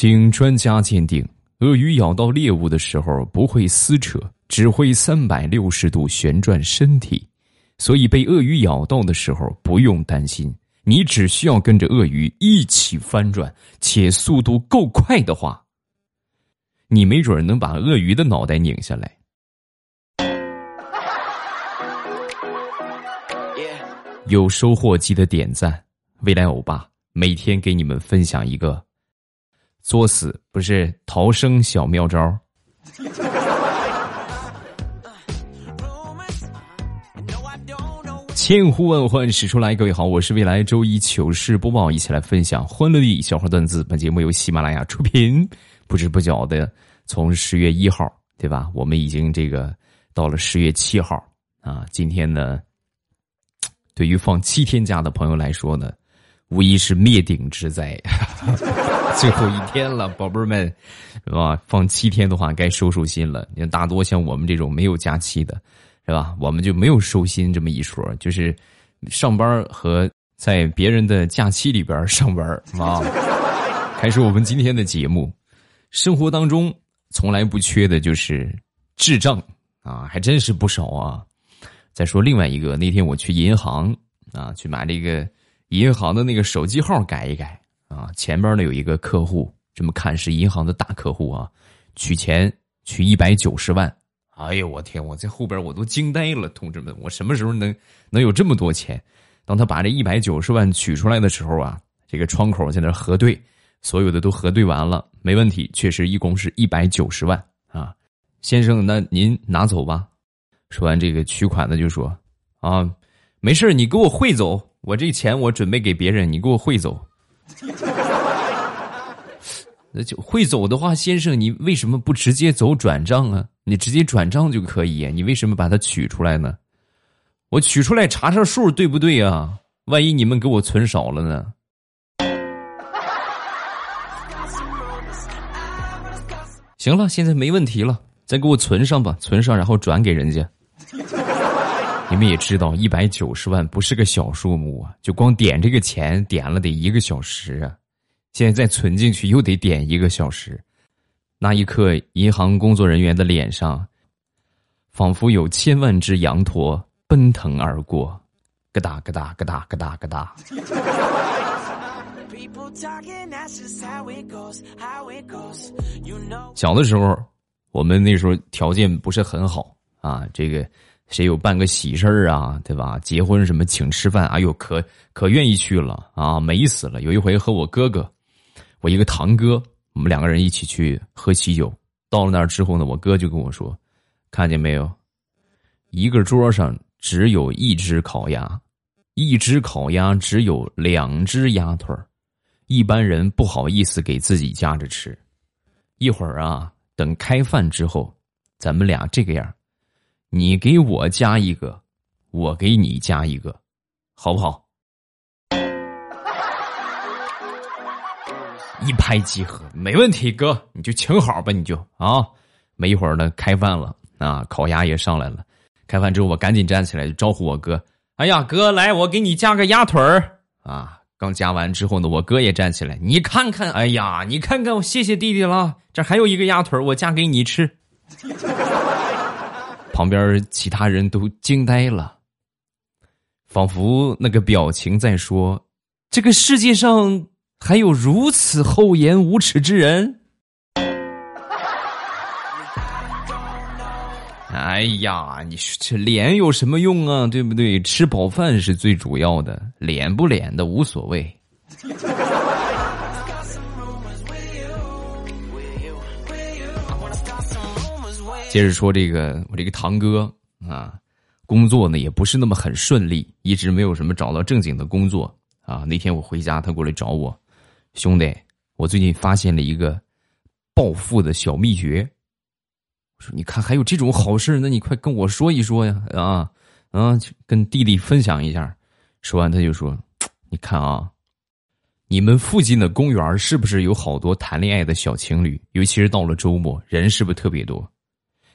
经专家鉴定，鳄鱼咬到猎物的时候不会撕扯，只会三百六十度旋转身体，所以被鳄鱼咬到的时候不用担心。你只需要跟着鳄鱼一起翻转，且速度够快的话，你没准能把鳄鱼的脑袋拧下来。有收获记得点赞，未来欧巴每天给你们分享一个作死不是逃生小妙招。千呼万唤始出来，各位好，我是未来周一糗事播报，一起来分享欢乐的笑话段子。本节目由喜马拉雅出品。不知不觉的，从十月一号，对吧？我们已经这个到了十月七号啊。今天呢？对于放七天假的朋友来说呢，无疑是灭顶之灾，最后一天了，宝贝儿们，是吧？放七天的话，该收收心了。你看，大多像我们这种没有假期的，是吧？我们就没有收心这么一说，就是上班和在别人的假期里边上班啊。开始我们今天的节目，生活当中从来不缺的就是智障啊，还真是不少啊。再说另外一个，那天我去银行啊，去买这个银行的那个手机号改一改啊。前边呢有一个客户，这么看是银行的大客户啊，取钱取一百九十万。哎呦我天，我在后边我都惊呆了，同志们，我什么时候能能有这么多钱？当他把这一百九十万取出来的时候啊，这个窗口在那核对，所有的都核对完了，没问题，确实一共是一百九十万啊。先生，那您拿走吧。说完这个取款的就说：“啊，没事你给我汇走，我这钱我准备给别人，你给我汇走。那就汇走的话，先生你为什么不直接走转账啊？你直接转账就可以，你为什么把它取出来呢？我取出来查查数对不对啊？万一你们给我存少了呢？行了，现在没问题了，再给我存上吧，存上然后转给人家。”你们也知道，一百九十万不是个小数目啊！就光点这个钱，点了得一个小时啊！现在再存进去，又得点一个小时。那一刻，银行工作人员的脸上，仿佛有千万只羊驼奔腾而过，咯哒咯哒咯哒咯哒咯哒。小的时候，我们那时候条件不是很好啊，这个。谁有办个喜事儿啊，对吧？结婚什么请吃饭，哎呦，可可愿意去了啊，美死了！有一回和我哥哥，我一个堂哥，我们两个人一起去喝喜酒。到了那儿之后呢，我哥就跟我说：“看见没有，一个桌上只有一只烤鸭，一只烤鸭只有两只鸭腿儿一般人不好意思给自己夹着吃。一会儿啊，等开饭之后，咱们俩这个样。”你给我加一个，我给你加一个，好不好？一拍即合，没问题，哥，你就请好吧，你就啊。没一会儿呢，开饭了啊，烤鸭也上来了。开饭之后，我赶紧站起来就招呼我哥：“哎呀，哥，来，我给你加个鸭腿儿啊！”刚加完之后呢，我哥也站起来：“你看看，哎呀，你看看，我谢谢弟弟了，这还有一个鸭腿我加给你吃。”旁边其他人都惊呆了，仿佛那个表情在说：“这个世界上还有如此厚颜无耻之人。”哎呀，你说这脸有什么用啊？对不对？吃饱饭是最主要的，脸不脸的无所谓。接着说这个，我这个堂哥啊，工作呢也不是那么很顺利，一直没有什么找到正经的工作啊。那天我回家，他过来找我，兄弟，我最近发现了一个暴富的小秘诀。我说，你看还有这种好事，那你快跟我说一说呀！啊啊，跟弟弟分享一下。说完他就说，你看啊，你们附近的公园是不是有好多谈恋爱的小情侣？尤其是到了周末，人是不是特别多？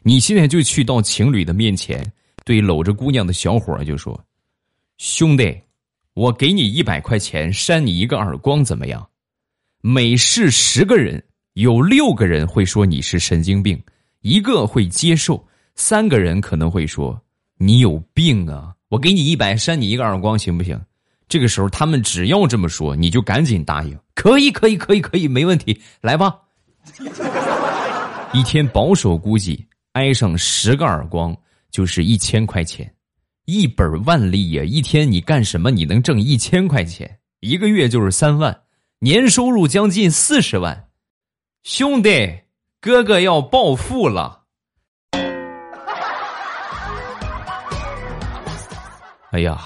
你现在就去到情侣的面前，对搂着姑娘的小伙就说：“兄弟，我给你一百块钱，扇你一个耳光，怎么样？每试十个人，有六个人会说你是神经病，一个会接受，三个人可能会说你有病啊！我给你一百，扇你一个耳光，行不行？这个时候他们只要这么说，你就赶紧答应，可以，可以，可以，可以，没问题，来吧。一天保守估计挨上十个耳光就是一千块钱，一本万利呀！一天你干什么你能挣一千块钱？一个月就是三万，年收入将近四十万。兄弟，哥哥要暴富了！哎呀，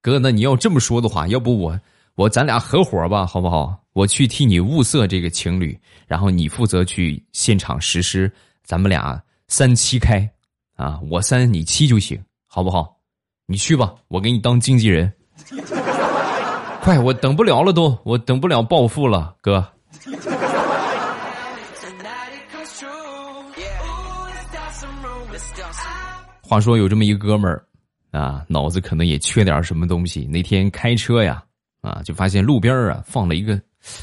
哥，那你要这么说的话，要不我我咱俩合伙吧，好不好？我去替你物色这个情侣，然后你负责去现场实施，咱们俩三七开，啊，我三你七就行，好不好？你去吧，我给你当经纪人。快，我等不了了，都我等不了暴富了，哥。话说有这么一哥们儿，啊，脑子可能也缺点什么东西。那天开车呀，啊，就发现路边啊放了一个。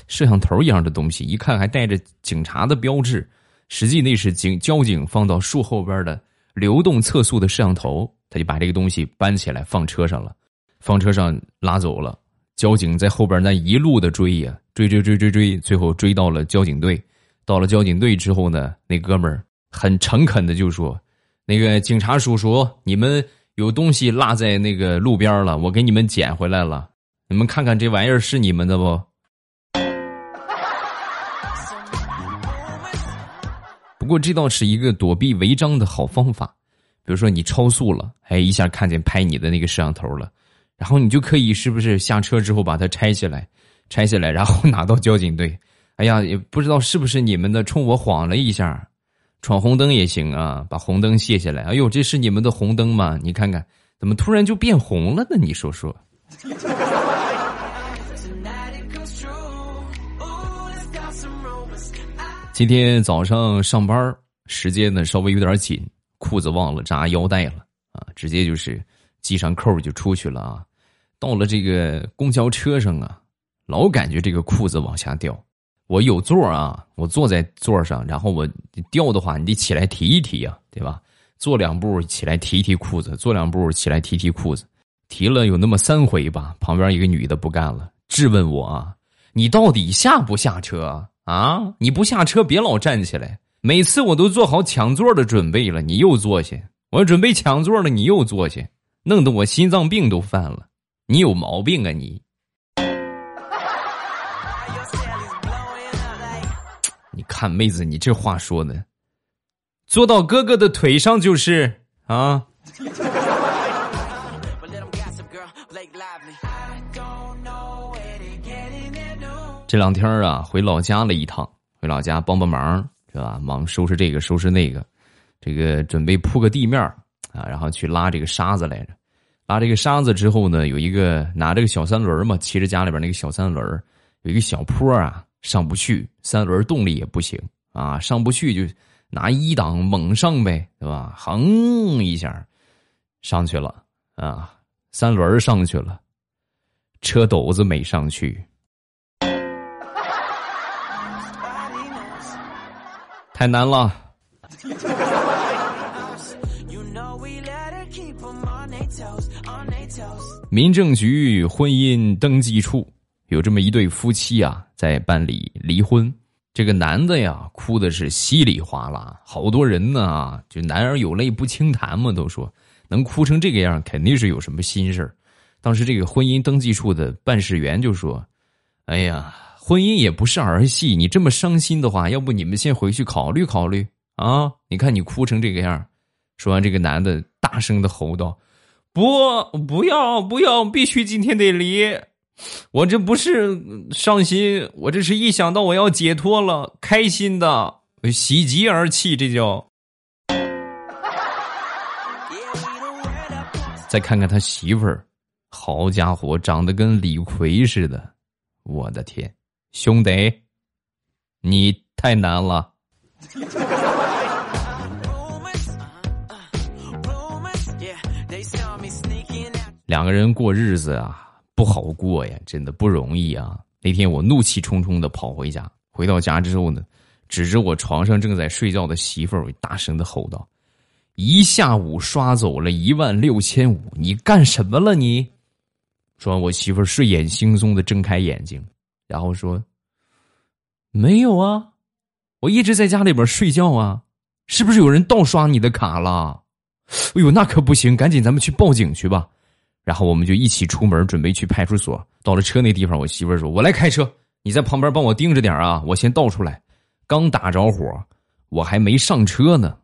摄像头一样的东西，一看还带着警察的标志，实际那是警交警放到树后边的流动测速的摄像头。他就把这个东西搬起来放车上了，放车上拉走了。交警在后边那一路的追呀，追追追追追，最后追到了交警队。到了交警队之后呢，那哥们儿很诚恳的就说：“那个警察叔叔，你们有东西落在那个路边了，我给你们捡回来了。你们看看这玩意儿是你们的不？”不过这倒是一个躲避违章的好方法，比如说你超速了，哎，一下看见拍你的那个摄像头了，然后你就可以是不是下车之后把它拆下来，拆下来然后拿到交警队，哎呀，也不知道是不是你们的，冲我晃了一下，闯红灯也行啊，把红灯卸下来，哎呦，这是你们的红灯吗？你看看，怎么突然就变红了呢？你说说。今天早上上班时间呢稍微有点紧，裤子忘了扎腰带了啊，直接就是系上扣就出去了啊。到了这个公交车上啊，老感觉这个裤子往下掉。我有座啊，我坐在座上，然后我掉的话，你得起来提一提呀，对吧？坐两步起来提提裤子，坐两步起来提提裤子，提了有那么三回吧。旁边一个女的不干了，质问我啊：“你到底下不下车？”啊！你不下车，别老站起来。每次我都做好抢座的准备了，你又坐下。我准备抢座了，你又坐下，弄得我心脏病都犯了。你有毛病啊你！你看妹子，你这话说的，坐到哥哥的腿上就是啊。这两天啊，回老家了一趟，回老家帮帮忙，是吧？忙收拾这个，收拾那个，这个准备铺个地面啊，然后去拉这个沙子来着。拉这个沙子之后呢，有一个拿这个小三轮嘛，骑着家里边那个小三轮，有一个小坡啊，上不去，三轮动力也不行啊，上不去就拿一档猛上呗，对吧？横一下上去了啊，三轮上去了，车斗子没上去。太难了。民政局婚姻登记处有这么一对夫妻啊，在办理离婚。这个男的呀，哭的是稀里哗啦，好多人呢，就男儿有泪不轻弹嘛，都说能哭成这个样，肯定是有什么心事儿。当时这个婚姻登记处的办事员就说：“哎呀。”婚姻也不是儿戏，你这么伤心的话，要不你们先回去考虑考虑啊？你看你哭成这个样说完，这个男的大声的吼道：“不，不要，不要，必须今天得离！我这不是伤心，我这是一想到我要解脱了，开心的，喜极而泣，这叫。”再看看他媳妇儿，好家伙，长得跟李逵似的，我的天！兄弟，你太难了。两个人过日子啊，不好过呀，真的不容易啊。那天我怒气冲冲的跑回家，回到家之后呢，指着我床上正在睡觉的媳妇儿，大声的吼道：“一下午刷走了一万六千五，你干什么了？你？”说完，我媳妇儿睡眼惺忪的睁开眼睛，然后说：“没有啊，我一直在家里边睡觉啊，是不是有人盗刷你的卡了？”哎呦，那可不行，赶紧咱们去报警去吧。然后我们就一起出门，准备去派出所。到了车那地方，我媳妇儿说：“我来开车，你在旁边帮我盯着点啊，我先倒出来。”刚打着火，我还没上车呢，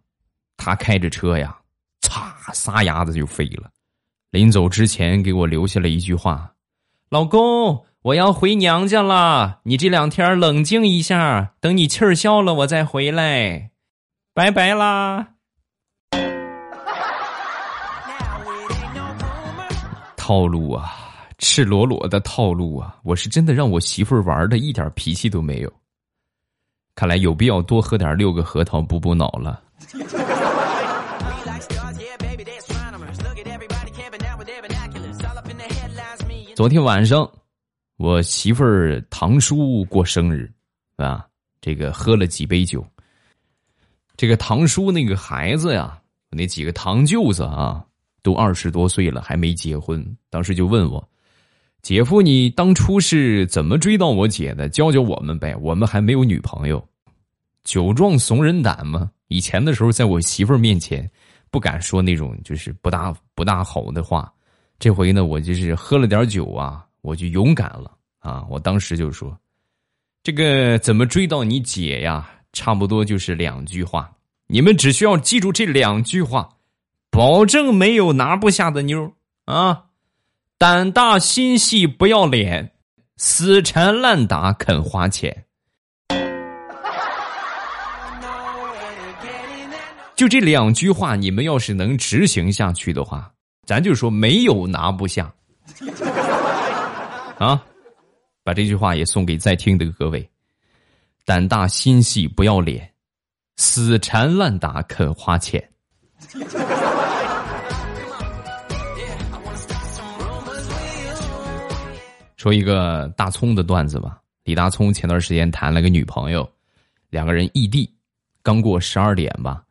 他开着车呀，擦，撒丫子就飞了。临走之前，给我留下了一句话：“老公，我要回娘家了，你这两天冷静一下，等你气儿消了，我再回来。”拜拜啦。套路啊，赤裸裸的套路啊！我是真的让我媳妇儿玩的一点脾气都没有。看来有必要多喝点六个核桃补补脑了。昨天晚上，我媳妇儿堂叔过生日，啊，这个喝了几杯酒。这个堂叔那个孩子呀，那几个堂舅子啊。都二十多岁了还没结婚，当时就问我：“姐夫，你当初是怎么追到我姐的？教教我们呗，我们还没有女朋友。”酒壮怂人胆嘛，以前的时候在我媳妇儿面前不敢说那种就是不大不大好的话，这回呢，我就是喝了点酒啊，我就勇敢了啊！我当时就说：“这个怎么追到你姐呀？差不多就是两句话，你们只需要记住这两句话。”保证没有拿不下的妞啊！胆大心细不要脸，死缠烂打肯花钱。就这两句话，你们要是能执行下去的话，咱就说没有拿不下。啊，把这句话也送给在听的各位：胆大心细不要脸，死缠烂打肯花钱。说一个大葱的段子吧。李大葱前段时间谈了个女朋友，两个人异地，刚过十二点吧，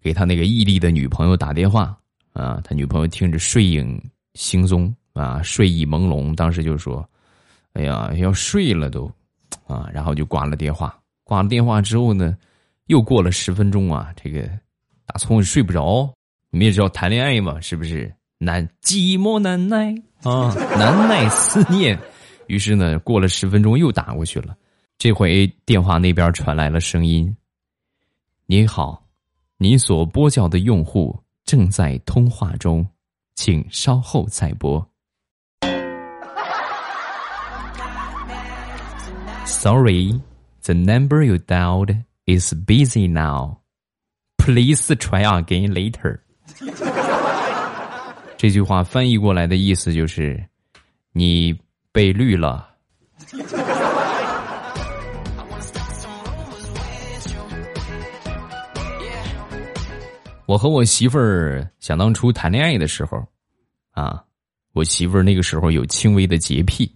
给他那个异地的女朋友打电话啊。他女朋友听着睡影惺忪啊，睡意朦胧，当时就说：“哎呀，要睡了都啊。”然后就挂了电话。挂了电话之后呢，又过了十分钟啊，这个大葱睡不着。你们也知道谈恋爱嘛，是不是难寂寞难耐啊，难耐思念。于是呢，过了十分钟又打过去了，这回电话那边传来了声音：“你好，你所拨叫的用户正在通话中，请稍后再拨。” Sorry, the number you dialed is busy now. Please try again later. 这句话翻译过来的意思就是，你。被绿了。我和我媳妇儿想当初谈恋爱的时候，啊，我媳妇儿那个时候有轻微的洁癖，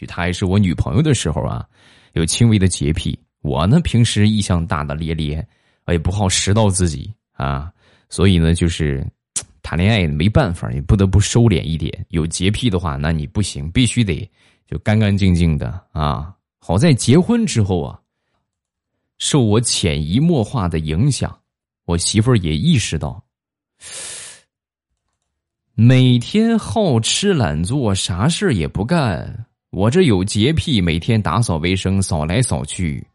就她还是我女朋友的时候啊，有轻微的洁癖。我呢，平时一向大大咧咧，也不好拾到自己啊，所以呢，就是。谈恋爱没办法，也不得不收敛一点。有洁癖的话，那你不行，必须得就干干净净的啊。好在结婚之后啊，受我潜移默化的影响，我媳妇儿也意识到，每天好吃懒做，啥事儿也不干。我这有洁癖，每天打扫卫生，扫来扫去，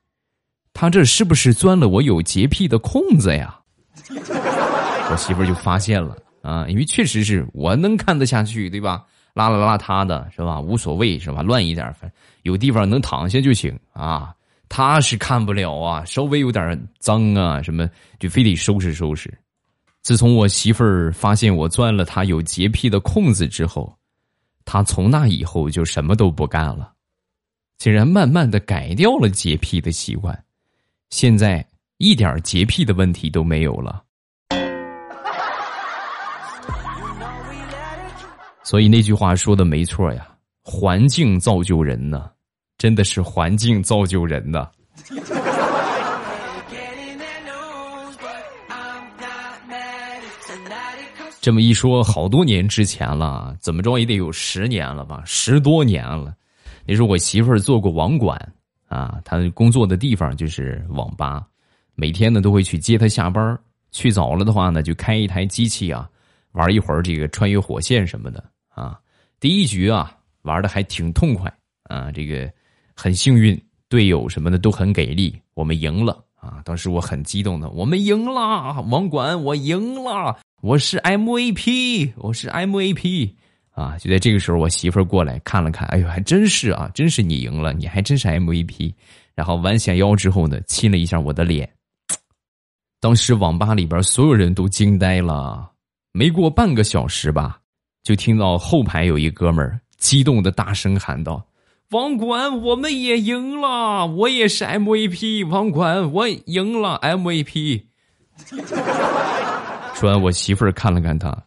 他这是不是钻了我有洁癖的空子呀？我媳妇儿就发现了。啊，因为确实是我能看得下去，对吧？邋邋邋遢的，是吧？无所谓，是吧？乱一点，反正有地方能躺下就行啊。他是看不了啊，稍微有点脏啊，什么就非得收拾收拾。自从我媳妇儿发现我钻了她有洁癖的空子之后，他从那以后就什么都不干了，竟然慢慢的改掉了洁癖的习惯，现在一点洁癖的问题都没有了。所以那句话说的没错呀，环境造就人呢，真的是环境造就人呢。这么一说，好多年之前了，怎么着也得有十年了吧，十多年了。那时候我媳妇儿做过网管啊，她工作的地方就是网吧，每天呢都会去接她下班去早了的话呢，就开一台机器啊，玩一会儿这个穿越火线什么的啊。第一局啊，玩的还挺痛快啊，这个很幸运，队友什么的都很给力，我们赢了啊。当时我很激动的，我们赢了，网管我赢了，我是 MVP，我是 MVP。啊！就在这个时候，我媳妇儿过来看了看，哎呦，还真是啊，真是你赢了，你还真是 MVP。然后弯下腰之后呢，亲了一下我的脸。当时网吧里边所有人都惊呆了。没过半个小时吧，就听到后排有一哥们儿激动的大声喊道：“网管，我们也赢了，我也是 MVP。网管，我赢了 MVP。”说完，我媳妇儿看了看他，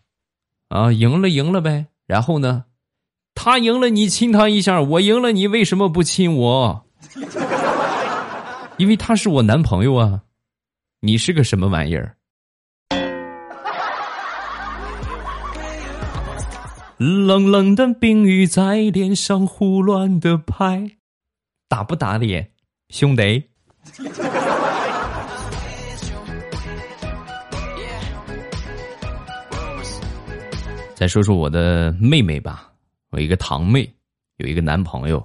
啊，赢了，赢了呗。然后呢，他赢了，你亲他一下；我赢了，你为什么不亲我？因为他是我男朋友啊！你是个什么玩意儿？冷冷的冰雨在脸上胡乱的拍，打不打脸，兄弟？再说说我的妹妹吧，我一个堂妹，有一个男朋友，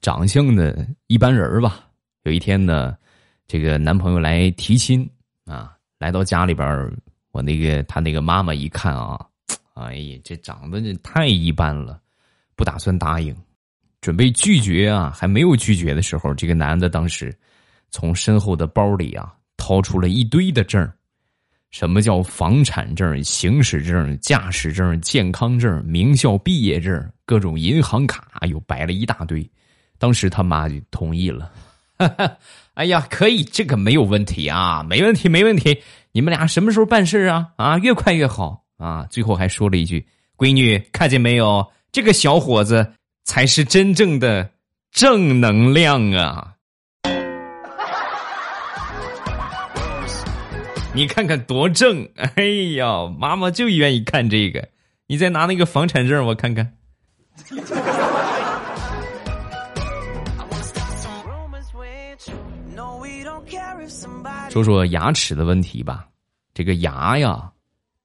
长相呢一般人吧。有一天呢，这个男朋友来提亲啊，来到家里边我那个他那个妈妈一看啊，哎呀，这长得这太一般了，不打算答应，准备拒绝啊，还没有拒绝的时候，这个男的当时从身后的包里啊掏出了一堆的证儿什么叫房产证、行驶证、驾驶证、健康证、名校毕业证、各种银行卡，又摆了一大堆。当时他妈就同意了。哎呀，可以，这个没有问题啊，没问题，没问题。你们俩什么时候办事啊？啊，越快越好啊！最后还说了一句：“闺女，看见没有？这个小伙子才是真正的正能量啊！”你看看多正！哎呀，妈妈就愿意看这个。你再拿那个房产证，我看看。说说牙齿的问题吧，这个牙呀，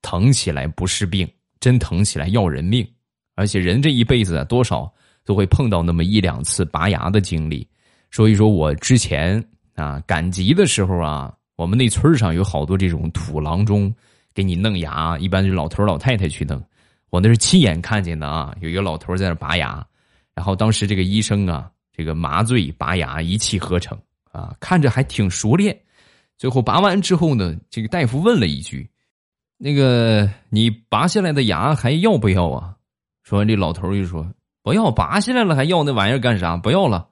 疼起来不是病，真疼起来要人命。而且人这一辈子啊，多少都会碰到那么一两次拔牙的经历。所以说我之前啊赶集的时候啊。我们那村上有好多这种土郎中，给你弄牙，一般是老头老太太去弄。我那是亲眼看见的啊，有一个老头在那拔牙，然后当时这个医生啊，这个麻醉拔牙一气呵成啊，看着还挺熟练。最后拔完之后呢，这个大夫问了一句：“那个你拔下来的牙还要不要啊？”说完，这老头就说：“不要，拔下来了还要那玩意儿干啥？不要了，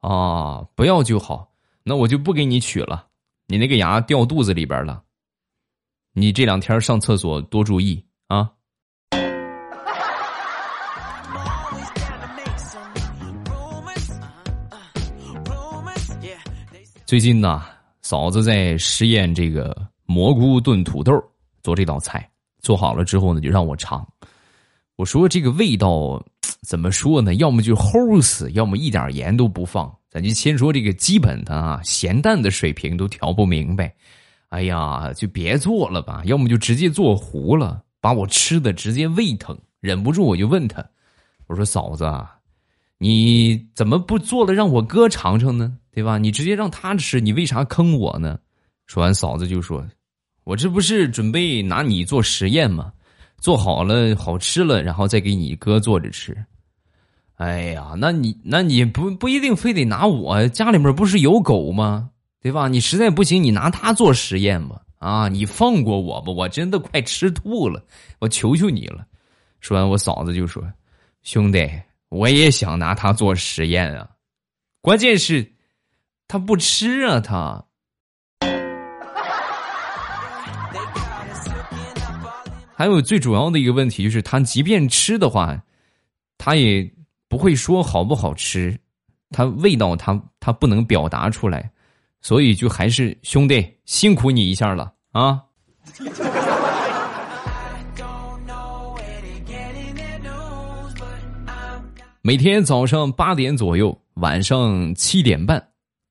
啊，不要就好，那我就不给你取了。”你那个牙掉肚子里边了，你这两天上厕所多注意啊！最近呢，嫂子在实验这个蘑菇炖土豆，做这道菜，做好了之后呢，就让我尝。我说这个味道怎么说呢？要么就齁死，要么一点盐都不放。咱就先说这个基本的啊，咸淡的水平都调不明白，哎呀，就别做了吧，要么就直接做糊了，把我吃的直接胃疼，忍不住我就问他，我说嫂子，你怎么不做了让我哥尝尝呢？对吧？你直接让他吃，你为啥坑我呢？说完，嫂子就说，我这不是准备拿你做实验吗？做好了好吃了，然后再给你哥做着吃。哎呀，那你那你不不一定非得拿我家里面不是有狗吗？对吧？你实在不行，你拿它做实验吧。啊，你放过我吧，我真的快吃吐了，我求求你了。说完，我嫂子就说：“兄弟，我也想拿它做实验啊，关键是，它不吃啊，它。还有最主要的一个问题就是，他即便吃的话，他也。”不会说好不好吃它味道它它不能表达出来所以就还是兄弟辛苦你一下了啊。每天早上八点左右晚上七点半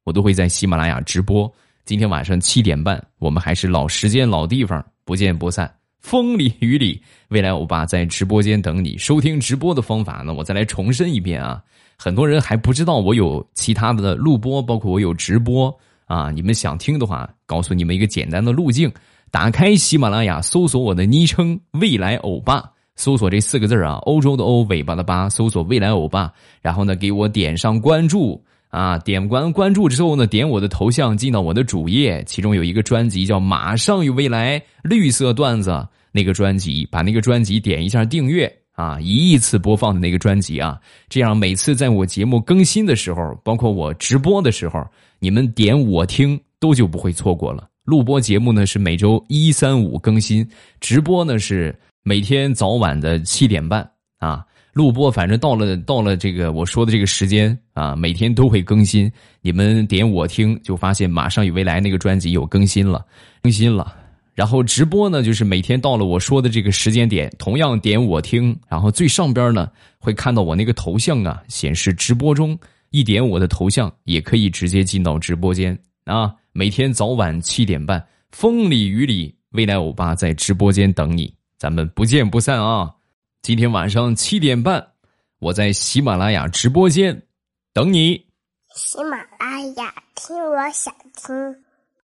我都会在喜马拉雅直播。今天晚上七点半我们还是老时间老地方不见不散。风里雨里，未来欧巴在直播间等你。收听直播的方法呢，我再来重申一遍啊！很多人还不知道我有其他的录播，包括我有直播啊。你们想听的话，告诉你们一个简单的路径：打开喜马拉雅，搜索我的昵称“未来欧巴”。搜索这四个字啊，欧洲的欧，尾巴的巴，搜索未来欧巴，然后呢，给我点上关注啊，点关关注之后呢，点我的头像进到我的主页，其中有一个专辑叫《马上与未来》，绿色段子那个专辑，把那个专辑点一下订阅啊，一亿次播放的那个专辑啊，这样每次在我节目更新的时候，包括我直播的时候，你们点我听都就不会错过了。录播节目呢是每周一三五更新，直播呢是。每天早晚的七点半啊，录播反正到了到了这个我说的这个时间啊，每天都会更新。你们点我听，就发现马上与未来那个专辑有更新了，更新了。然后直播呢，就是每天到了我说的这个时间点，同样点我听，然后最上边呢会看到我那个头像啊，显示直播中，一点我的头像也可以直接进到直播间啊。每天早晚七点半，风里雨里，未来欧巴在直播间等你。咱们不见不散啊！今天晚上七点半，我在喜马拉雅直播间等你。喜马拉雅听，我想听。